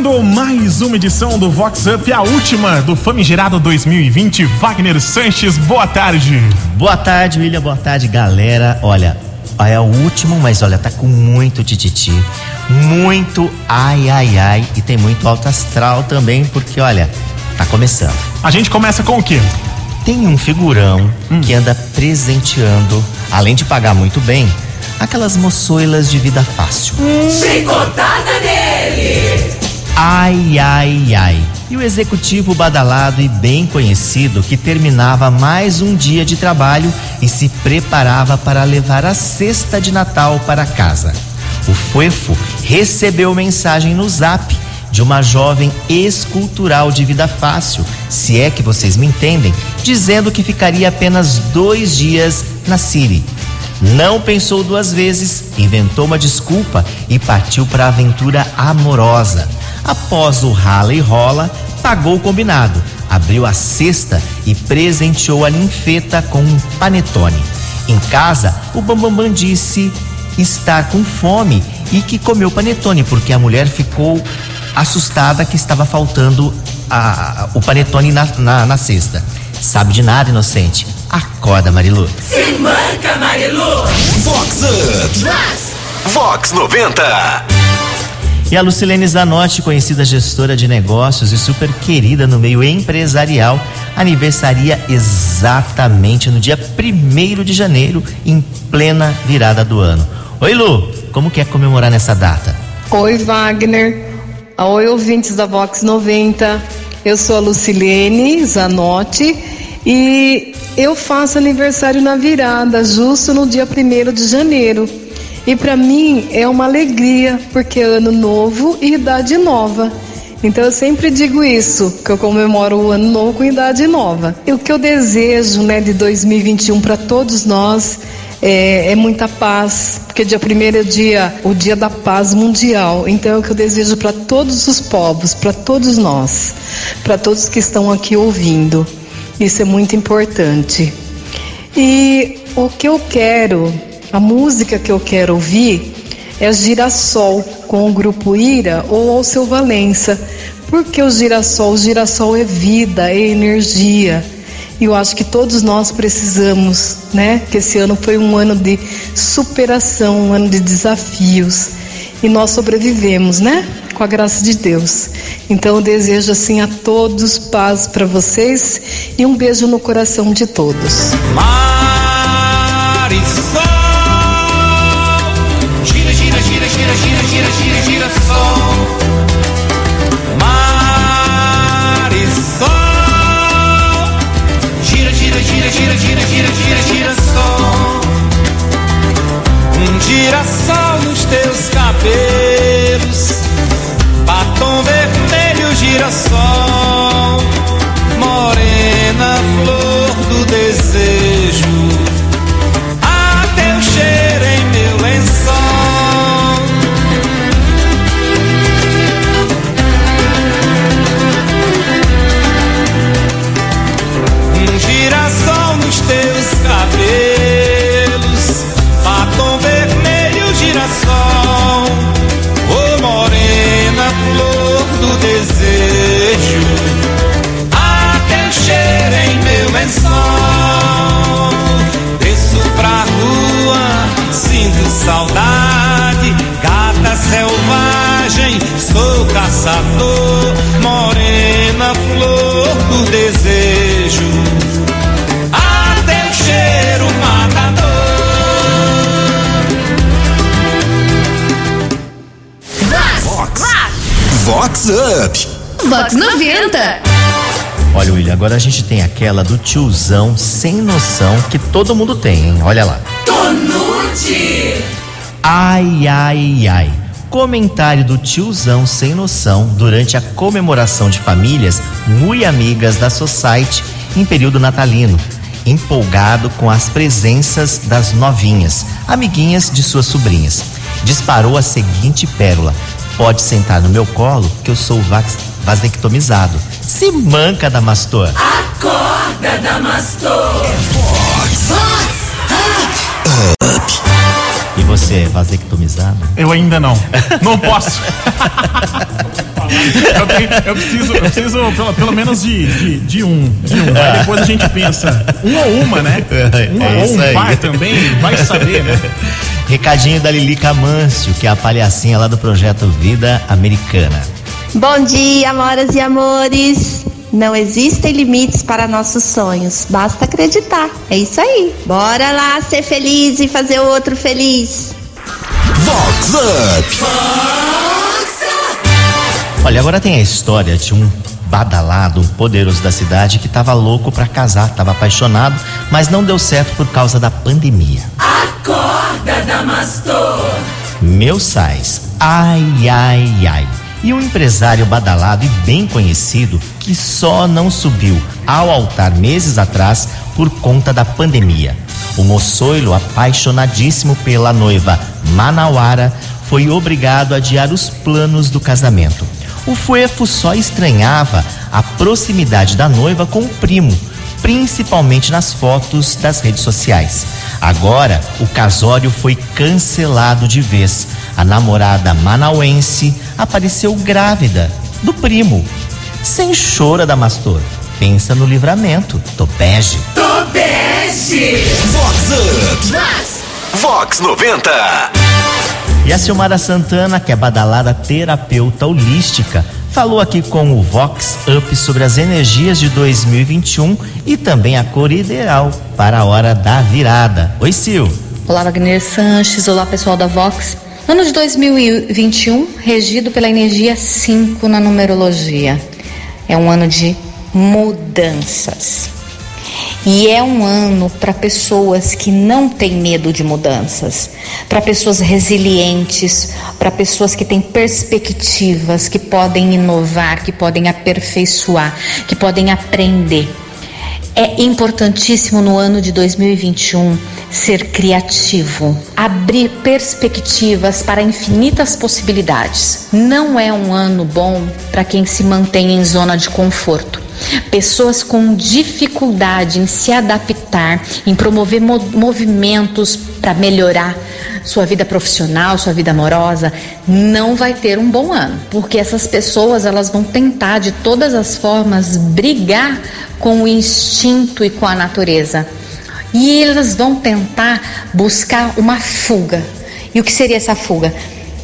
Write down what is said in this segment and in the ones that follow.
Começando mais uma edição do Vox Up, a última do Famigerado 2020. Wagner Sanches, boa tarde. Boa tarde, William. Boa tarde, galera. Olha, é o último, mas olha, tá com muito tititi, muito ai, ai, ai. E tem muito alto astral também, porque olha, tá começando. A gente começa com o quê? Tem um figurão hum. que anda presenteando, além de pagar muito bem, aquelas moçoilas de vida fácil. Chicotada nele! Ai, ai, ai. E o executivo badalado e bem conhecido que terminava mais um dia de trabalho e se preparava para levar a cesta de Natal para casa. O Fuefo recebeu mensagem no zap de uma jovem escultural de vida fácil, se é que vocês me entendem, dizendo que ficaria apenas dois dias na Siri. Não pensou duas vezes, inventou uma desculpa e partiu para a aventura amorosa. Após o rala e rola, pagou o combinado, abriu a cesta e presenteou a ninfeta com um panetone. Em casa, o Bambambam disse estar com fome e que comeu panetone, porque a mulher ficou assustada que estava faltando a, a, o panetone na, na, na cesta. Sabe de nada, inocente. Acorda, Marilu. Se manca, Marilu. Vox. Vox 90. E a Lucilene Zanotti, conhecida gestora de negócios e super querida no meio empresarial, aniversaria exatamente no dia 1 de janeiro, em plena virada do ano. Oi, Lu, como quer comemorar nessa data? Oi, Wagner. Oi, ouvintes da Vox 90. Eu sou a Lucilene Zanotti e eu faço aniversário na virada, justo no dia 1 de janeiro. E para mim é uma alegria, porque é ano novo e idade nova. Então eu sempre digo isso, que eu comemoro o ano novo com idade nova. E o que eu desejo, né, de 2021 para todos nós é, é, muita paz, porque dia primeiro é dia, o dia da paz mundial. Então é o que eu desejo para todos os povos, para todos nós, para todos que estão aqui ouvindo. Isso é muito importante. E o que eu quero, a música que eu quero ouvir é Girassol com o grupo Ira ou ao seu Valença. Porque o girassol, o girassol é vida, é energia. E eu acho que todos nós precisamos, né? Que esse ano foi um ano de superação, um ano de desafios. E nós sobrevivemos, né? Com a graça de Deus. Então eu desejo assim a todos paz para vocês e um beijo no coração de todos. Marisol, sinto saudade, gata selvagem, sou caçador, morena flor do desejo. A teu cheiro matador. Vox Up. Vox 90. Olha, William, agora a gente tem aquela do tiozão sem noção que todo mundo tem, hein? Olha lá. Tonute! Ai, ai, ai. Comentário do tiozão sem noção durante a comemoração de famílias muito amigas da Society em período natalino. Empolgado com as presenças das novinhas, amiguinhas de suas sobrinhas. Disparou a seguinte pérola: Pode sentar no meu colo que eu sou vax- vasectomizado. Se manca, Damastor. Acorda, Damastor! E você é vasectomizado? Eu ainda não. Não posso. Eu, tenho- eu preciso, eu preciso pelo, pelo menos de, de, de um. De um. Aí depois a gente pensa, um ou uma, né? Um É ou um aí. par também, vai saber, né? Recadinho da Lilica Mâncio, que é a palhacinha lá do projeto Vida Americana. Bom dia, amoras e amores. Não existem limites para nossos sonhos, basta acreditar. É isso aí. Bora lá ser feliz e fazer o outro feliz. Vox Up. Olha, agora tem a história de um badalado, um poderoso da cidade que tava louco pra casar, tava apaixonado, mas não deu certo por causa da pandemia. Acorda, Damastor. Meu sais, ai, ai, ai. E um empresário badalado e bem conhecido que só não subiu ao altar meses atrás por conta da pandemia. O moçoilo, apaixonadíssimo pela noiva Manauara, foi obrigado a adiar os planos do casamento. O Fuefo só estranhava a proximidade da noiva com o primo, principalmente nas fotos das redes sociais. Agora, o casório foi cancelado de vez. A namorada manauense apareceu grávida do primo. Sem chora, Damastor. Pensa no livramento. Topege. Tobege. Vox Up. Vox 90. E a Silmara Santana, que é badalada terapeuta holística, falou aqui com o Vox Up sobre as energias de 2021 e também a cor ideal para a hora da virada. Oi, Sil. Olá, Wagner Sanches. Olá, pessoal da Vox. Ano de 2021, regido pela energia 5 na numerologia. É um ano de mudanças. E é um ano para pessoas que não têm medo de mudanças, para pessoas resilientes, para pessoas que têm perspectivas, que podem inovar, que podem aperfeiçoar, que podem aprender. É importantíssimo no ano de 2021 ser criativo, abrir perspectivas para infinitas possibilidades. Não é um ano bom para quem se mantém em zona de conforto. Pessoas com dificuldade em se adaptar, em promover mo- movimentos para melhorar sua vida profissional, sua vida amorosa, não vai ter um bom ano, porque essas pessoas elas vão tentar de todas as formas brigar com o instinto e com a natureza. E elas vão tentar buscar uma fuga. E o que seria essa fuga?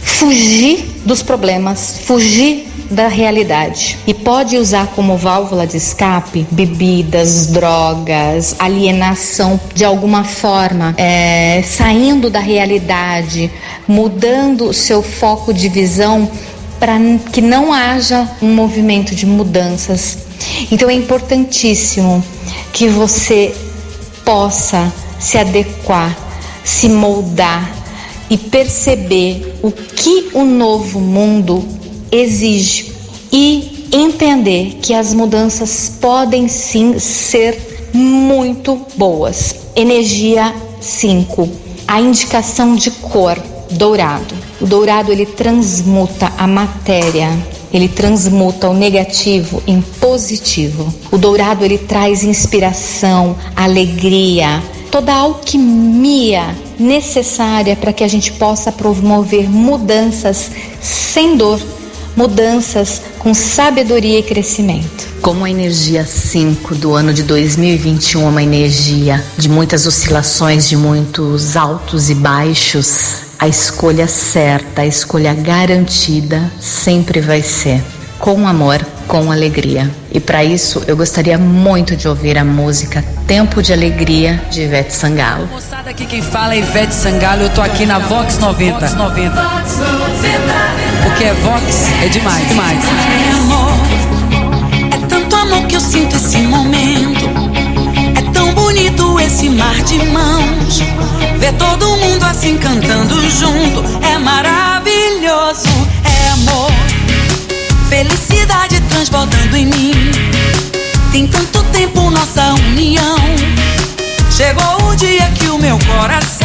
Fugir dos problemas, fugir da realidade. E pode usar como válvula de escape bebidas, drogas, alienação de alguma forma, é, saindo da realidade, mudando seu foco de visão para que não haja um movimento de mudanças. Então é importantíssimo que você possa se adequar, se moldar e perceber o que o novo mundo exige e entender que as mudanças podem sim ser muito boas. Energia 5. A indicação de cor dourado. O dourado ele transmuta a matéria, ele transmuta o negativo em positivo. O dourado ele traz inspiração, alegria, toda a alquimia necessária para que a gente possa promover mudanças sem dor, mudanças com sabedoria e crescimento. Como a energia 5 do ano de 2021 é uma energia de muitas oscilações, de muitos altos e baixos, a escolha certa, a escolha garantida sempre vai ser com amor, com alegria. E para isso eu gostaria muito de ouvir a música Tempo de Alegria de Ivete Sangalo. Moçada, aqui quem fala é Ivete Sangalo, eu tô aqui na Vox 90. Vox 90. Porque é Vox é demais, demais. É amor, é tanto amor que eu sinto esse momento. É tão bonito esse mar de mãos. Ver todo mundo assim cantando junto é maravilhoso. É amor, felicidade transbordando em mim. Tem tanto tempo nossa união. Chegou o dia que o meu coração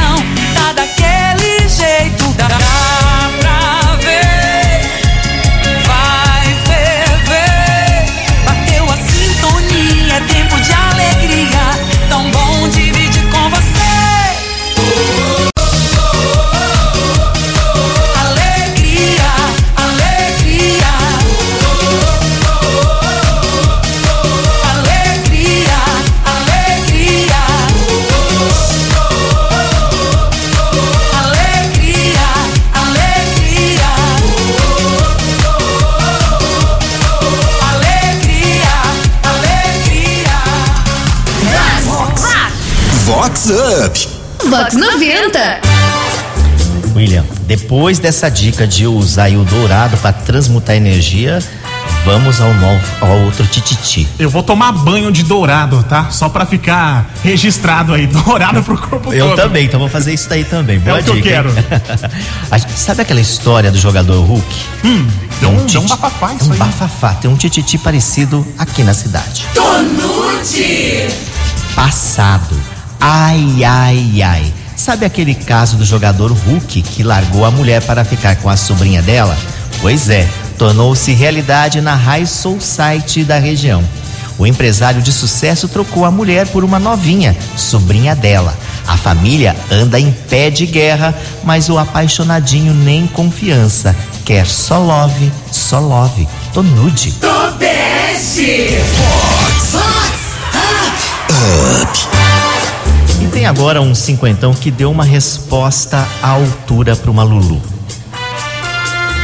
Vox Up. Vox 90. William, depois dessa dica de usar o dourado para transmutar energia, vamos ao novo, ao outro tititi. Eu vou tomar banho de dourado, tá? Só pra ficar registrado aí, dourado pro corpo Eu todo. também, então vou fazer isso daí também. Boa É o que eu dica, hein? quero. Sabe aquela história do jogador Hulk? Hum, deu um, um titi- bafafá é isso um aí. bafafá, tem um tititi parecido aqui na cidade. Tonute. Passado. Ai, ai, ai. Sabe aquele caso do jogador Hulk que largou a mulher para ficar com a sobrinha dela? Pois é, tornou-se realidade na High Society da região. O empresário de sucesso trocou a mulher por uma novinha, sobrinha dela. A família anda em pé de guerra, mas o apaixonadinho nem confiança. Quer só love, só love. Tô nude. Tobeste. E tem agora um cinquentão que deu uma resposta à altura para uma Lulu.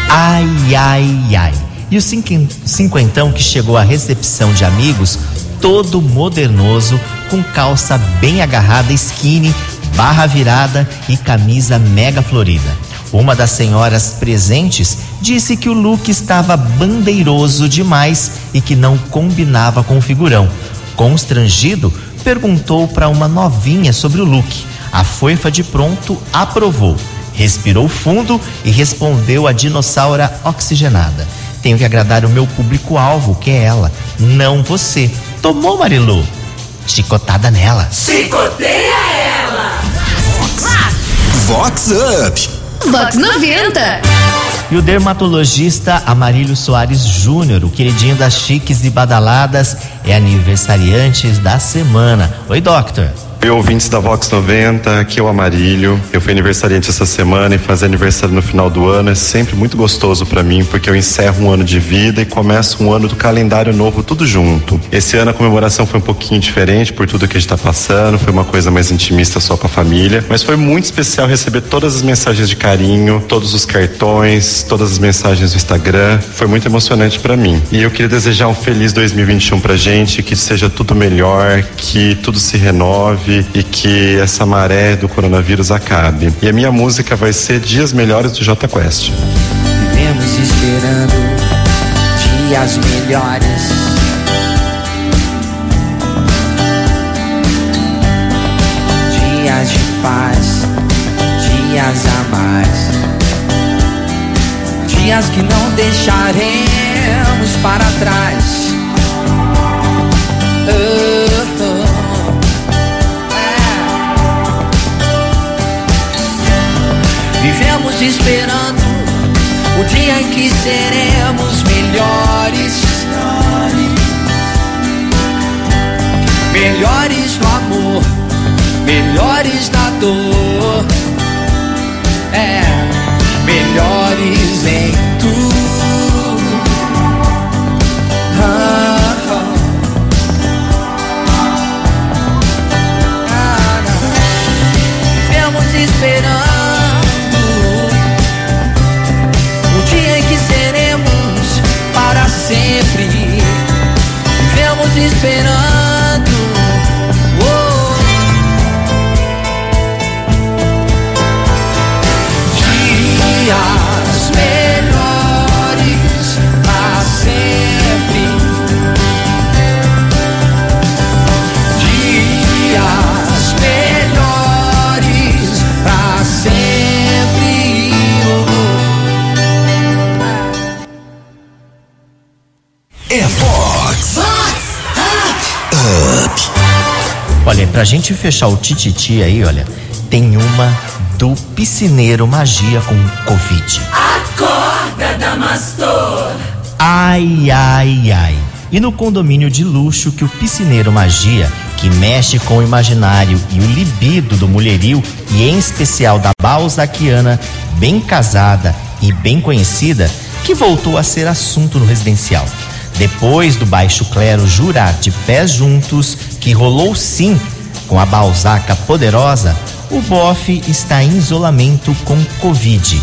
Ai, ai, ai. E o cinquen- cinquentão que chegou à recepção de amigos, todo modernoso, com calça bem agarrada, skinny, barra virada e camisa mega florida. Uma das senhoras presentes disse que o look estava bandeiroso demais e que não combinava com o figurão. Constrangido, perguntou para uma novinha sobre o look. A foifa de pronto aprovou. Respirou fundo e respondeu a dinossaura oxigenada. Tenho que agradar o meu público-alvo, que é ela, não você. Tomou, Marilu? Chicotada nela. Chicoteia ela. Vox Up. Vox 90. E o dermatologista Amarílio Soares Júnior, o queridinho das chiques e badaladas, é aniversariante da semana. Oi, doctor. Oi, ouvintes da Vox 90, aqui é o Amarílio. Eu fui aniversariante essa semana e fazer aniversário no final do ano é sempre muito gostoso pra mim, porque eu encerro um ano de vida e começo um ano do calendário novo tudo junto. Esse ano a comemoração foi um pouquinho diferente por tudo que a gente tá passando, foi uma coisa mais intimista só com a família, mas foi muito especial receber todas as mensagens de carinho, todos os cartões, todas as mensagens do Instagram. Foi muito emocionante pra mim. E eu queria desejar um feliz 2021 pra gente, que seja tudo melhor, que tudo se renove e que essa maré do coronavírus acabe. E a minha música vai ser Dias Melhores do J Quest. Vivemos esperando dias melhores. Dias de paz, dias a mais. Dias que não deixaremos para trás. Vivemos esperando o dia em que seremos melhores. Melhores no amor, melhores na dor. É, melhores em pra gente fechar o tititi aí, olha, tem uma do piscineiro magia com Covid. Acorda, Damastor. Ai, ai, ai. E no condomínio de luxo que o piscineiro magia, que mexe com o imaginário e o libido do mulherio, e em especial da balzaquiana, bem casada e bem conhecida, que voltou a ser assunto no residencial. Depois do baixo clero jurar de pés juntos que rolou sim com a balzaca poderosa, o bofe está em isolamento com Covid.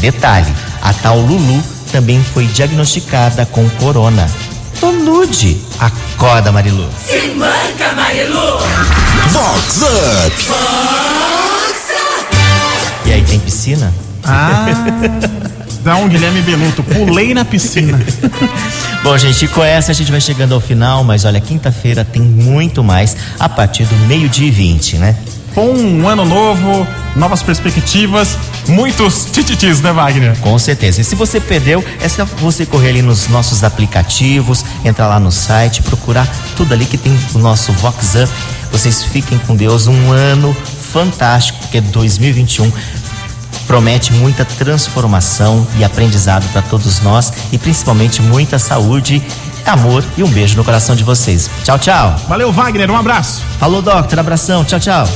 Detalhe, a tal Lulu também foi diagnosticada com corona. Tô nude. Acorda, Marilu. Se manca, Marilu. Vox Up. E aí, tem piscina? Ah, dá um Guilherme Beluto. Pulei na piscina. Bom, gente, com essa a gente vai chegando ao final, mas olha, quinta-feira tem muito mais a partir do meio-dia e 20, né? Com um ano novo, novas perspectivas, muitos tititis, né, Wagner? Com certeza. E se você perdeu, é só você correr ali nos nossos aplicativos, entrar lá no site, procurar tudo ali que tem o nosso Vox Up. Vocês fiquem com Deus. Um ano fantástico, porque 2021 promete muita transformação e aprendizado para todos nós e principalmente muita saúde, amor e um beijo no coração de vocês. Tchau, tchau. Valeu, Wagner. Um abraço. Falou, Doctor. Abração. Tchau, tchau.